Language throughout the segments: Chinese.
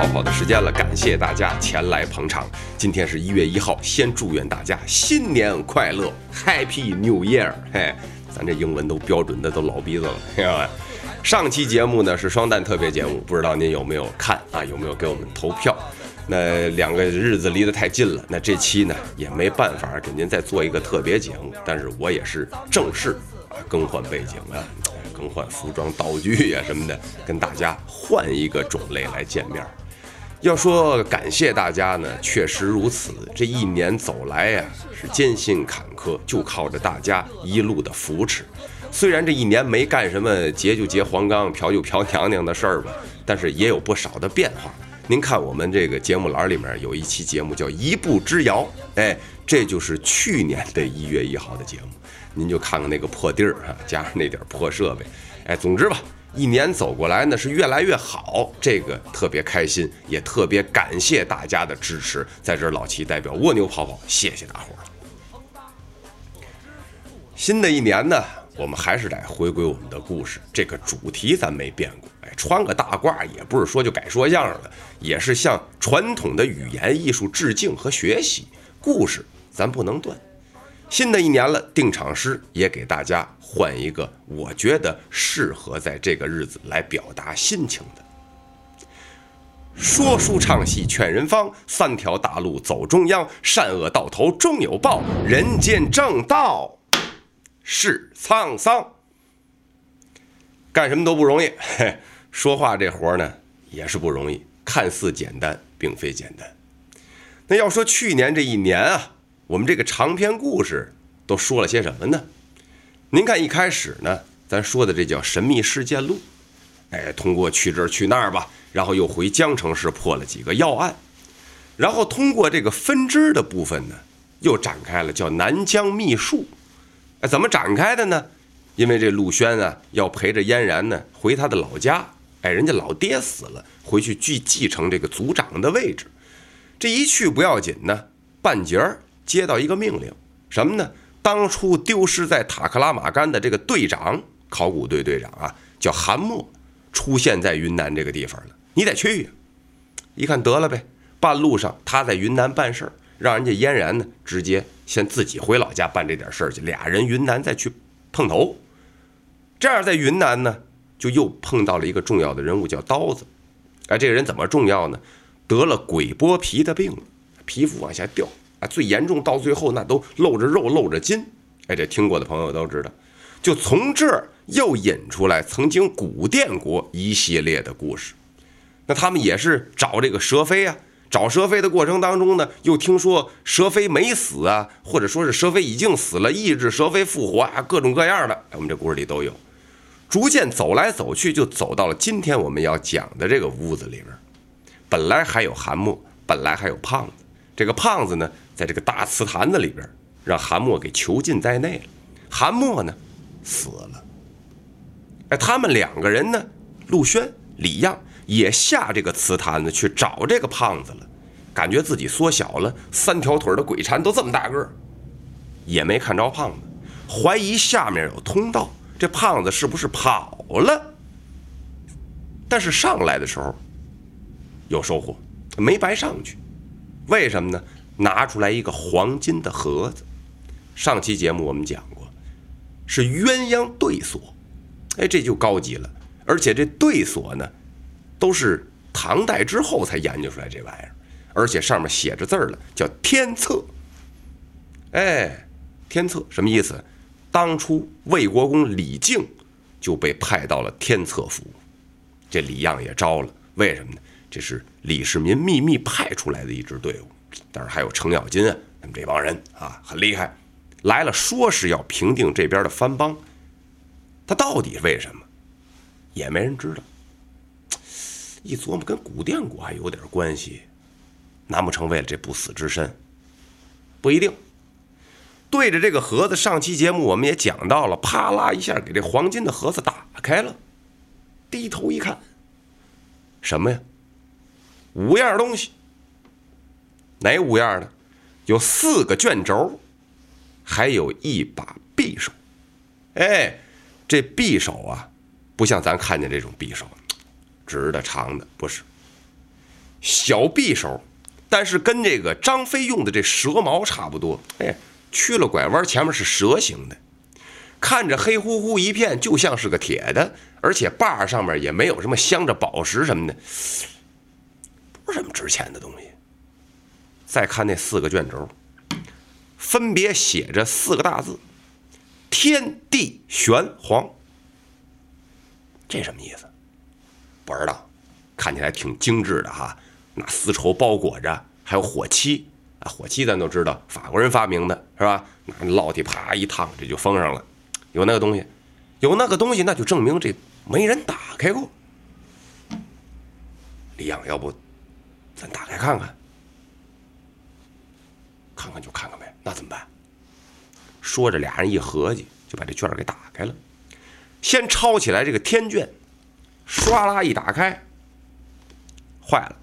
生，又到了每周蜗牛跑的时间了，感谢大家前来捧场。今天是一月一号，先祝愿大家新年快乐，Happy New Year！嘿，咱这英文都标准的都老鼻子了，听见没？上期节目呢是双旦特别节目，不知道您有没有看啊？有没有给我们投票？那两个日子离得太近了，那这期呢也没办法给您再做一个特别节目，但是我也是正式啊更换背景啊。更换服装、道具呀什么的，跟大家换一个种类来见面。要说感谢大家呢，确实如此。这一年走来呀，是艰辛坎坷，就靠着大家一路的扶持。虽然这一年没干什么结就结黄冈、嫖就嫖娘娘的事儿吧，但是也有不少的变化。您看我们这个节目栏里面有一期节目叫《一步之遥》，哎，这就是去年的一月一号的节目。您就看看那个破地儿啊，加上那点破设备，哎，总之吧，一年走过来呢是越来越好，这个特别开心，也特别感谢大家的支持。在这，老齐代表蜗牛跑跑，谢谢大伙儿。新的一年呢，我们还是得回归我们的故事，这个主题咱没变过。哎，穿个大褂也不是说就改说相声了，也是向传统的语言艺术致敬和学习。故事咱不能断。新的一年了，定场诗也给大家换一个，我觉得适合在这个日子来表达心情的。说书唱戏劝人方，三条大路走中央，善恶到头终有报，人间正道是沧桑。干什么都不容易，嘿，说话这活呢也是不容易，看似简单，并非简单。那要说去年这一年啊。我们这个长篇故事都说了些什么呢？您看一开始呢，咱说的这叫神秘事件录，哎，通过去这儿去那儿吧，然后又回江城市破了几个要案，然后通过这个分支的部分呢，又展开了叫南疆秘术，哎，怎么展开的呢？因为这陆轩啊要陪着嫣然呢回他的老家，哎，人家老爹死了，回去继继承这个族长的位置，这一去不要紧呢，半截儿。接到一个命令，什么呢？当初丢失在塔克拉玛干的这个队长，考古队队长啊，叫韩默，出现在云南这个地方了。你得去呀！一看得了呗，半路上他在云南办事儿，让人家嫣然呢，直接先自己回老家办这点事儿去。俩人云南再去碰头，这样在云南呢，就又碰到了一个重要的人物，叫刀子。哎，这个人怎么重要呢？得了鬼剥皮的病，皮肤往下掉。啊，最严重到最后那都露着肉露着筋，哎，这听过的朋友都知道。就从这儿又引出来曾经古电国一系列的故事。那他们也是找这个蛇妃啊，找蛇妃的过程当中呢，又听说蛇妃没死啊，或者说是蛇妃已经死了，抑制蛇妃复活啊，各种各样的，我们这故事里都有。逐渐走来走去，就走到了今天我们要讲的这个屋子里边。本来还有韩默，本来还有胖子，这个胖子呢。在这个大瓷坛子里边，让韩默给囚禁在内了。韩默呢，死了。哎，他们两个人呢，陆轩、李样也下这个瓷坛子去找这个胖子了。感觉自己缩小了，三条腿的鬼蝉都这么大个，也没看着胖子。怀疑下面有通道，这胖子是不是跑了？但是上来的时候有收获，没白上去。为什么呢？拿出来一个黄金的盒子，上期节目我们讲过，是鸳鸯对锁，哎，这就高级了。而且这对锁呢，都是唐代之后才研究出来这玩意儿，而且上面写着字儿了，叫天策。哎，天策什么意思？当初魏国公李靖就被派到了天策府，这李样也招了。为什么呢？这是李世民秘密派出来的一支队伍。但是还有程咬金啊，他们这帮人啊很厉害，来了说是要平定这边的藩邦，他到底为什么，也没人知道。一琢磨，跟古电国还有点关系，难不成为了这不死之身？不一定。对着这个盒子，上期节目我们也讲到了，啪啦一下给这黄金的盒子打开了，低头一看，什么呀？五样东西。哪五样呢？有四个卷轴，还有一把匕首。哎，这匕首啊，不像咱看见这种匕首，直的、长的，不是小匕首，但是跟这个张飞用的这蛇矛差不多。哎，去了拐弯，前面是蛇形的，看着黑乎乎一片，就像是个铁的，而且把上面也没有什么镶着宝石什么的，不是什么值钱的东西。再看那四个卷轴，分别写着四个大字：“天地玄黄”。这什么意思？不知道，看起来挺精致的哈，拿丝绸包裹着，还有火漆啊，火漆咱都知道，法国人发明的是吧？拿烙铁啪一烫，这就封上了。有那个东西，有那个东西，那就证明这没人打开过。李阳，要不咱打开看看？看看就看看呗，那怎么办？说着，俩人一合计，就把这卷给打开了。先抄起来这个天卷，唰啦一打开，坏了，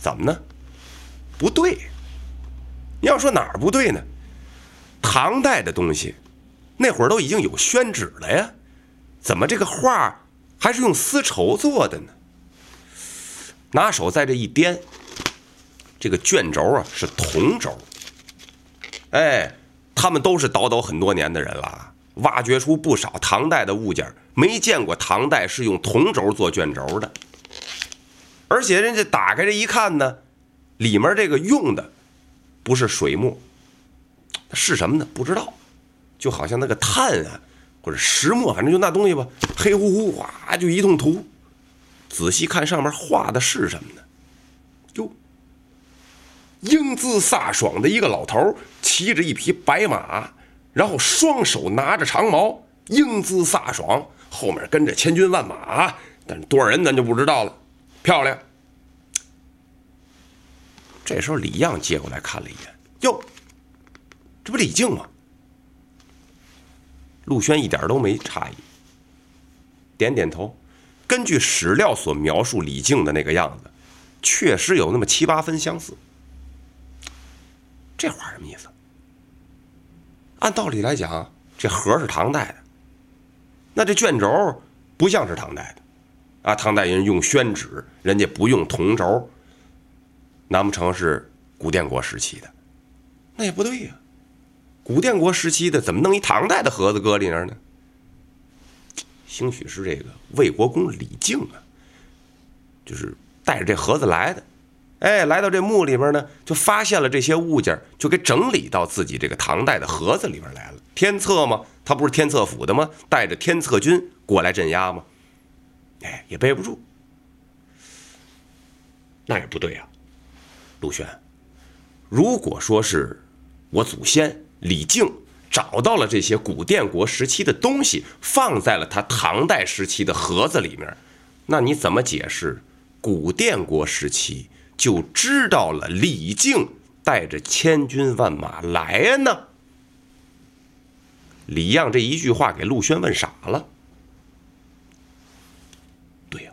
怎么呢？不对，你要说哪儿不对呢？唐代的东西，那会儿都已经有宣纸了呀，怎么这个画还是用丝绸做的呢？拿手在这一掂，这个卷轴啊是铜轴，哎，他们都是倒斗很多年的人了。挖掘出不少唐代的物件，没见过唐代是用铜轴做卷轴的。而且人家打开这一看呢，里面这个用的不是水墨，是什么呢？不知道，就好像那个炭啊，或者石墨，反正就那东西吧，黑乎乎，哗就一通涂。仔细看上面画的是什么呢？英姿飒爽的一个老头，骑着一匹白马。然后双手拿着长矛，英姿飒爽，后面跟着千军万马，但是多少人咱就不知道了。漂亮。这时候李样接过来看了一眼，哟，这不李靖吗？陆轩一点都没诧异，点点头。根据史料所描述李靖的那个样子，确实有那么七八分相似。这话什么意思？按道理来讲，这盒是唐代的，那这卷轴不像是唐代的，啊，唐代人用宣纸，人家不用铜轴，难不成是古建国时期的？那也不对呀，古建国时期的怎么弄一唐代的盒子搁里边呢？兴许是这个魏国公李靖啊，就是带着这盒子来的。哎，来到这墓里边呢，就发现了这些物件，就给整理到自己这个唐代的盒子里边来了。天策嘛，他不是天策府的吗？带着天策军过来镇压吗？哎，也背不住。那也不对啊，陆轩，如果说是我祖先李靖找到了这些古建国时期的东西，放在了他唐代时期的盒子里面，那你怎么解释古建国时期？就知道了，李靖带着千军万马来呢。李样这一句话给陆轩问傻了。对呀，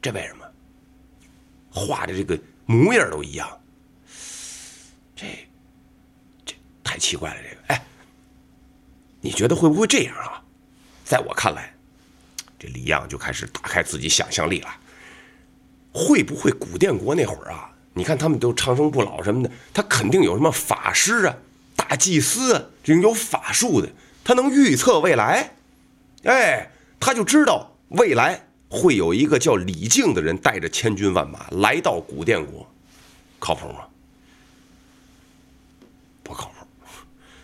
这为什么？画的这个模样都一样，这这太奇怪了。这个，哎，你觉得会不会这样啊？在我看来，这李样就开始打开自己想象力了。会不会古建国那会儿啊？你看他们都长生不老什么的，他肯定有什么法师啊、大祭司啊，这种有法术的，他能预测未来。哎，他就知道未来会有一个叫李靖的人带着千军万马来到古建国，靠谱吗？不靠谱。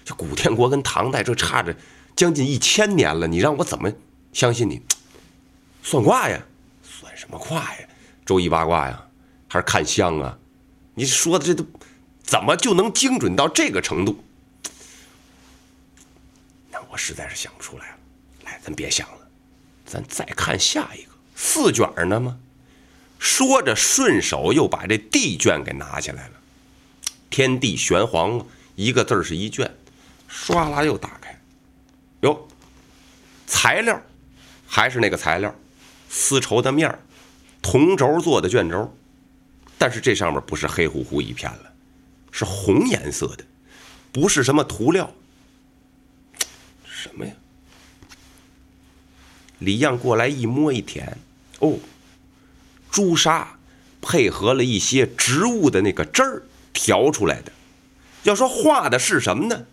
这古建国跟唐代这差着将近一千年了，你让我怎么相信你？算卦呀？算什么卦呀？周易八卦呀，还是看相啊？你说的这都怎么就能精准到这个程度？那我实在是想不出来了。来，咱别想了，咱再看下一个四卷呢吗？说着，顺手又把这地卷给拿起来了。天地玄黄，一个字是一卷，唰啦又打开。哟，材料还是那个材料，丝绸的面儿。铜轴做的卷轴，但是这上面不是黑乎乎一片了，是红颜色的，不是什么涂料。什么呀？李样过来一摸一舔，哦，朱砂，配合了一些植物的那个汁儿调出来的。要说画的是什么呢？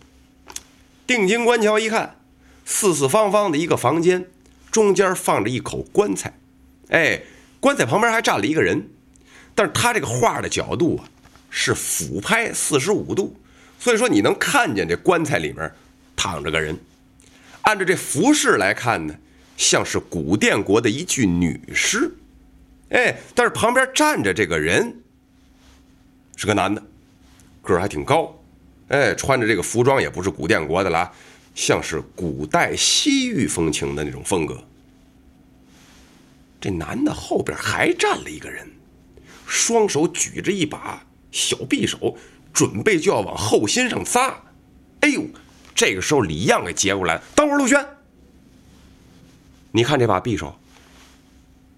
定睛观瞧一看，四四方方的一个房间，中间放着一口棺材，哎，棺材旁边还站了一个人，但是他这个画的角度啊是俯拍四十五度，所以说你能看见这棺材里面躺着个人。按照这服饰来看呢，像是古殿国的一具女尸，哎，但是旁边站着这个人是个男的，个儿还挺高。哎，穿着这个服装也不是古殿国的啦，像是古代西域风情的那种风格。这男的后边还站了一个人，双手举着一把小匕首，准备就要往后心上扎。哎呦，这个时候李样给接过来，等会儿陆轩，你看这把匕首，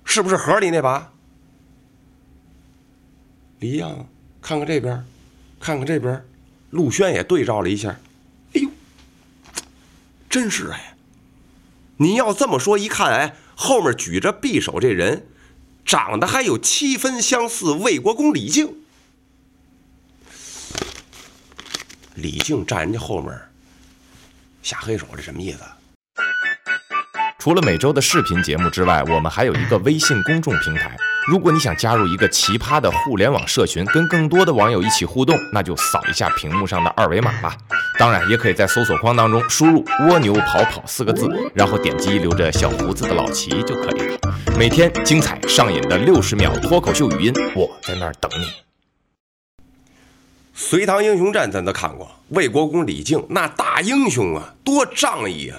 是不是盒里那把？李样看看这边，看看这边。陆轩也对照了一下，哎呦，真是哎！你要这么说，一看哎，后面举着匕首这人，长得还有七分相似，魏国公李靖。李靖站人家后面下黑手，这什么意思？除了每周的视频节目之外，我们还有一个微信公众平台。如果你想加入一个奇葩的互联网社群，跟更多的网友一起互动，那就扫一下屏幕上的二维码吧。当然，也可以在搜索框当中输入“蜗牛跑跑”四个字，然后点击留着小胡子的老齐就可以了。每天精彩上瘾的六十秒脱口秀语音，我在那儿等你。隋唐英雄传咱都看过，魏国公李靖那大英雄啊，多仗义啊！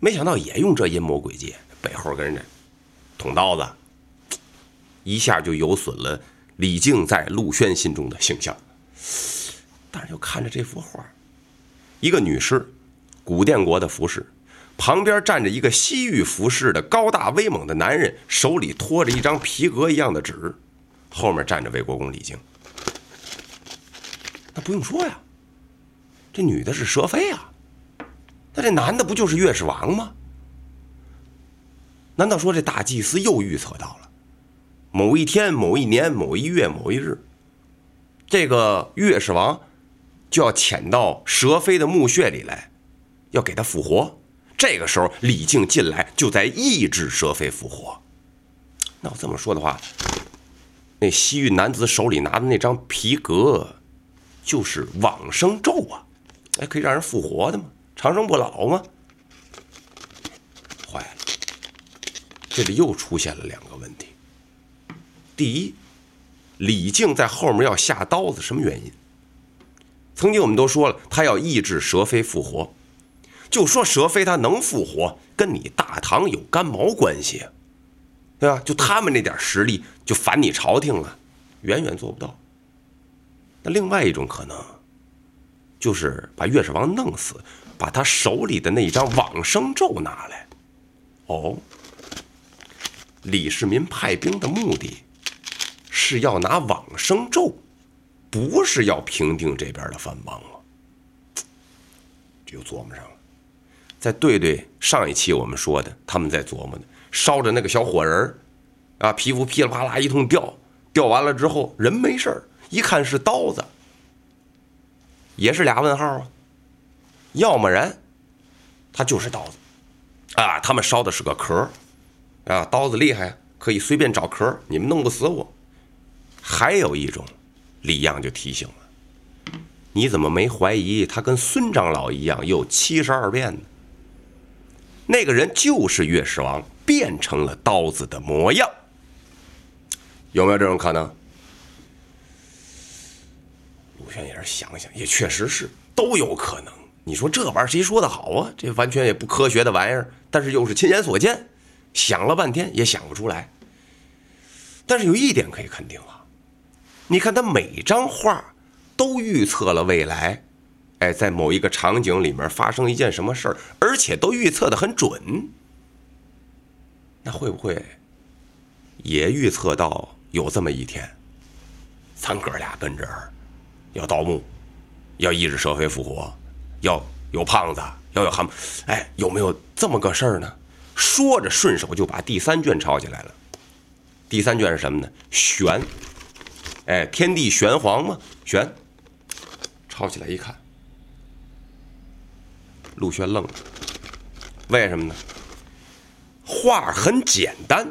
没想到也用这阴谋诡计，背后跟着捅刀子。一下就有损了李靖在陆轩心中的形象，但是又看着这幅画，一个女士，古殿国的服饰，旁边站着一个西域服饰的高大威猛的男人，手里托着一张皮革一样的纸，后面站着魏国公李靖。那不用说呀，这女的是佘妃啊，那这男的不就是越氏王吗？难道说这大祭司又预测到了？某一天、某一年、某一月、某一日，这个岳氏王就要潜到蛇妃的墓穴里来，要给他复活。这个时候，李靖进来就在抑制蛇妃复活。那我这么说的话，那西域男子手里拿的那张皮革，就是往生咒啊！哎，可以让人复活的吗？长生不老吗？坏了，这里又出现了两个问题。第一，李靖在后面要下刀子，什么原因？曾经我们都说了，他要抑制蛇妃复活。就说蛇妃她能复活，跟你大唐有干毛关系？对吧？就他们那点实力，就反你朝廷了，远远做不到。那另外一种可能，就是把岳氏王弄死，把他手里的那一张往生咒拿来。哦，李世民派兵的目的。是要拿往生咒，不是要平定这边的藩邦吗？这又琢磨上了。再对对上一期我们说的，他们在琢磨的，烧着那个小火人儿，啊，皮肤噼里啪啦一通掉，掉完了之后人没事儿，一看是刀子，也是俩问号啊。要么然，他就是刀子，啊，他们烧的是个壳啊，刀子厉害，可以随便找壳你们弄不死我。还有一种，李样就提醒了：“你怎么没怀疑他跟孙长老一样有七十二变呢？那个人就是岳氏王变成了刀子的模样，有没有这种可能？”陆轩也是想想，也确实是都有可能。你说这玩意儿谁说的好啊？这完全也不科学的玩意儿，但是又是亲眼所见，想了半天也想不出来。但是有一点可以肯定啊。你看他每张画都预测了未来，哎，在某一个场景里面发生一件什么事儿，而且都预测的很准。那会不会也预测到有这么一天，咱哥俩跟这儿要盗墓，要抑制社会复活，要有胖子，要有蛤蟆，哎，有没有这么个事儿呢？说着，顺手就把第三卷抄起来了。第三卷是什么呢？玄，哎，天地玄黄嘛，玄。抄起来一看，陆轩愣了，为什么呢？画很简单，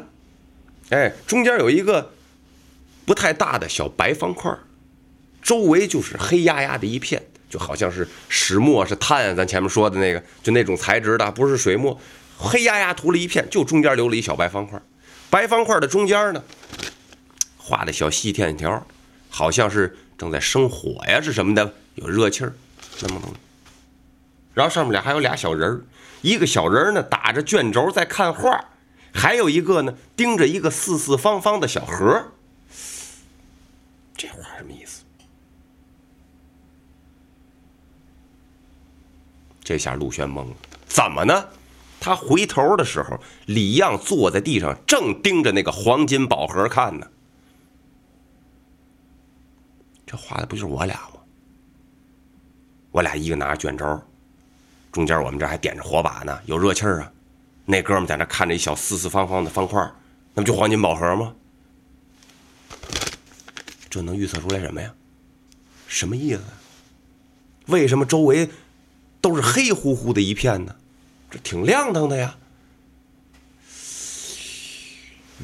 哎，中间有一个不太大的小白方块，周围就是黑压压的一片，就好像是石墨是碳，咱前面说的那个，就那种材质的，不是水墨，黑压压涂了一片，就中间留了一小白方块。白方块的中间呢，画的小细线条，好像是正在生火呀，是什么的？有热气儿，那么东西。然后上面俩还有俩小人儿，一个小人儿呢打着卷轴在看画，还有一个呢盯着一个四四方方的小盒。这画什么意思？这下陆轩懵了，怎么呢？他回头的时候，李样坐在地上，正盯着那个黄金宝盒看呢。这画的不就是我俩吗？我俩一个拿着卷轴，中间我们这还点着火把呢，有热气儿啊。那哥们在那看着一小四四方方的方块，那不就黄金宝盒吗？这能预测出来什么呀？什么意思？为什么周围都是黑乎乎的一片呢？这挺亮堂的呀。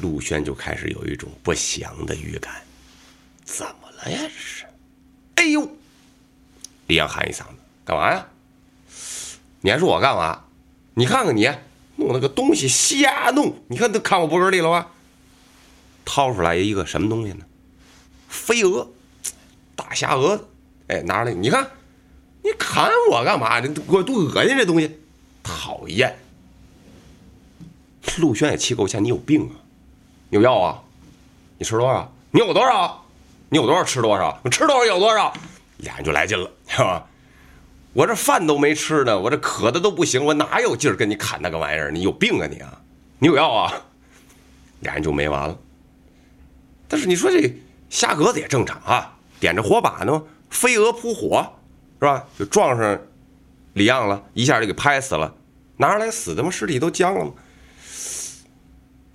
陆轩就开始有一种不祥的预感，怎么哎呀？这是？哎呦！李阳喊一嗓子：“干嘛呀？你还说我干嘛？你看看你弄那个东西瞎弄！你看都看我脖根里了吧？掏出来一个什么东西呢？飞蛾，大虾蛾子！哎，拿出来！你看，你砍我干嘛？这我多恶心！这东西讨厌！陆轩也气够呛，你有病啊！有药啊？你吃多少？你有多少？你有多少吃多少？你吃多少有多少？俩人就来劲了，是吧？我这饭都没吃呢，我这渴的都不行，我哪有劲儿跟你砍那个玩意儿？你有病啊你啊！你有药啊？俩人就没完了。但是你说这虾格子也正常啊，点着火把呢，飞蛾扑火，是吧？就撞上李样了，一下就给拍死了。拿上来死的嘛？尸体都僵了嘛？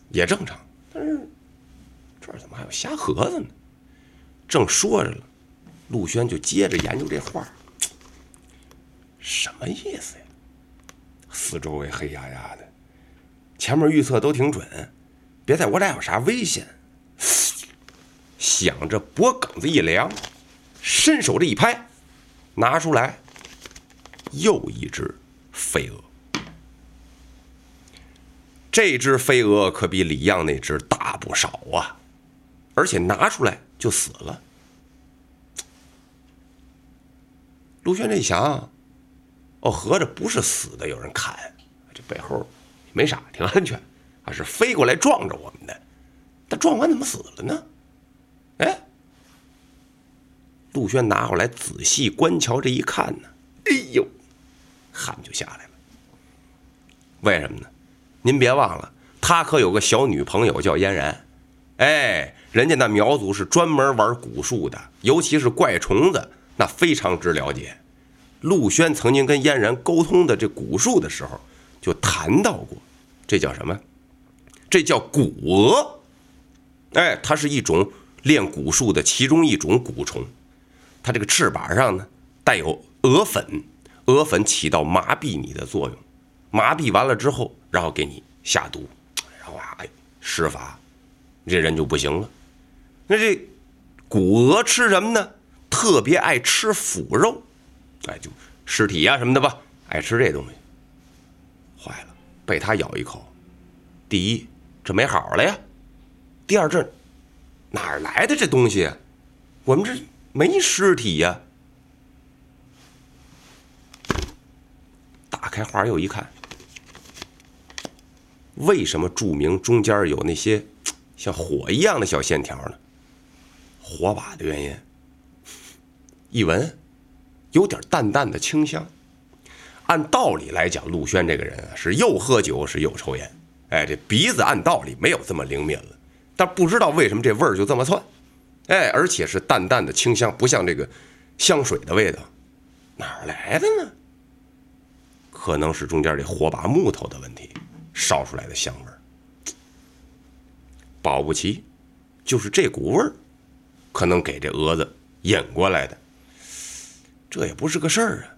也正常。但是这儿怎么还有瞎盒子呢？正说着了。陆轩就接着研究这画什么意思呀？四周围黑压压的，前面预测都挺准，别在我俩有啥危险。想着脖梗子一凉，伸手这一拍，拿出来又一只飞蛾。这只飞蛾可比李样那只大不少啊，而且拿出来就死了。陆轩这一想，哦，合着不是死的，有人砍，这背后没啥，挺安全，啊，是飞过来撞着我们的。他撞完怎么死了呢？哎，陆轩拿过来仔细观瞧，这一看呢，哎呦，汗就下来了。为什么呢？您别忘了，他可有个小女朋友叫嫣然，哎，人家那苗族是专门玩蛊术的，尤其是怪虫子。那非常之了解，陆轩曾经跟嫣然沟通的这蛊术的时候，就谈到过，这叫什么？这叫蛊蛾。哎，它是一种练蛊术的其中一种蛊虫，它这个翅膀上呢带有蛾粉，蛾粉起到麻痹你的作用，麻痹完了之后，然后给你下毒，然后啊哎施法，这人就不行了。那这骨蛾吃什么呢？特别爱吃腐肉，哎，就尸体呀什么的吧，爱吃这东西。坏了，被他咬一口，第一这没好了呀，第二这哪儿来的这东西？我们这没尸体呀。打开画又一看，为什么注明中间有那些像火一样的小线条呢？火把的原因。一闻，有点淡淡的清香。按道理来讲，陆轩这个人啊，是又喝酒是又抽烟。哎，这鼻子按道理没有这么灵敏了，但不知道为什么这味儿就这么窜。哎，而且是淡淡的清香，不像这个香水的味道。哪儿来的呢？可能是中间这火把木头的问题，烧出来的香味儿。保不齐就是这股味儿，可能给这蛾子引过来的。这也不是个事儿啊，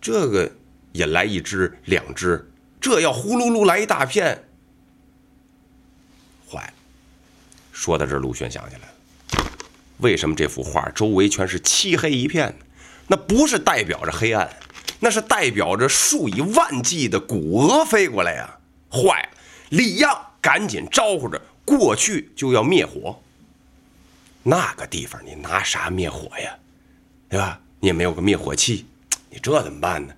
这个引来一只两只，这要呼噜噜来一大片，坏了。说到这儿，陆轩想起来了，为什么这幅画周围全是漆黑一片呢？那不是代表着黑暗，那是代表着数以万计的古蛾飞过来呀！坏了，李样赶紧招呼着过去就要灭火。那个地方你拿啥灭火呀？对吧？你也没有个灭火器，你这怎么办呢？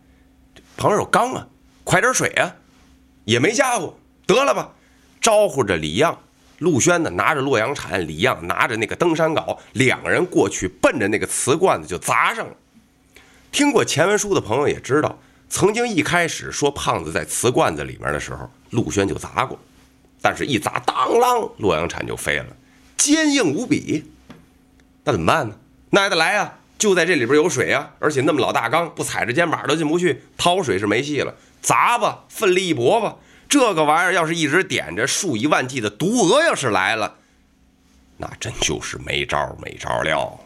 旁边有缸啊，快点水啊！也没家伙，得了吧！招呼着李样、陆轩呢，拿着洛阳铲，李样拿着那个登山镐，两个人过去奔着那个瓷罐子就砸上了。听过前文书的朋友也知道，曾经一开始说胖子在瓷罐子里面的时候，陆轩就砸过，但是一砸，当啷，洛阳铲就飞了，坚硬无比。那怎么办呢？那还得来啊！就在这里边有水啊，而且那么老大缸，不踩着肩膀都进不去，掏水是没戏了。砸吧，奋力一搏吧，这个玩意儿要是一直点着，数以万计的毒蛾要是来了，那真就是没招没招了。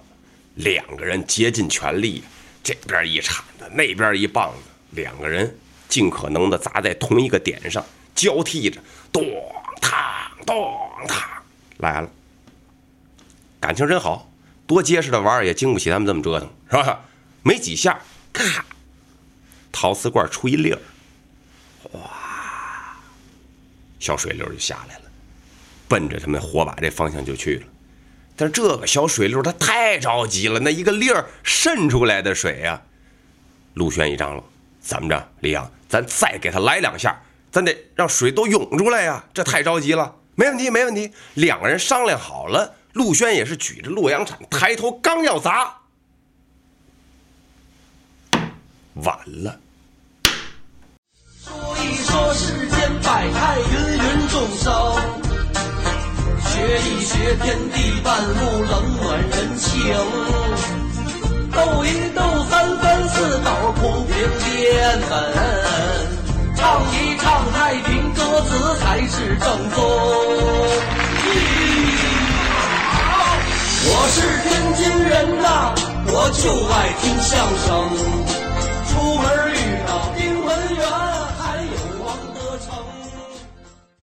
两个人竭尽全力。这边一铲子，那边一棒子，两个人尽可能的砸在同一个点上，交替着，咚嘡咚嘡来了。感情真好，多结实的玩意儿也经不起他们这么折腾，是吧？没几下，咔，陶瓷罐出一粒儿，哗，小水流就下来了，奔着他们火把这方向就去了。但是这个小水流它太着急了，那一个粒儿渗出来的水呀，陆轩一张罗，怎么着，李阳，咱再给他来两下，咱得让水都涌出来呀，这太着急了。没问题，没问题。两个人商量好了，陆轩也是举着洛阳铲，抬头刚要砸，晚了。说一说世间百态，芸芸众生。学一学天地万物冷暖人情，斗一斗三分四斗铺平天门，唱一唱太平歌词才是正宗。我是天津人呐，我就爱听相声。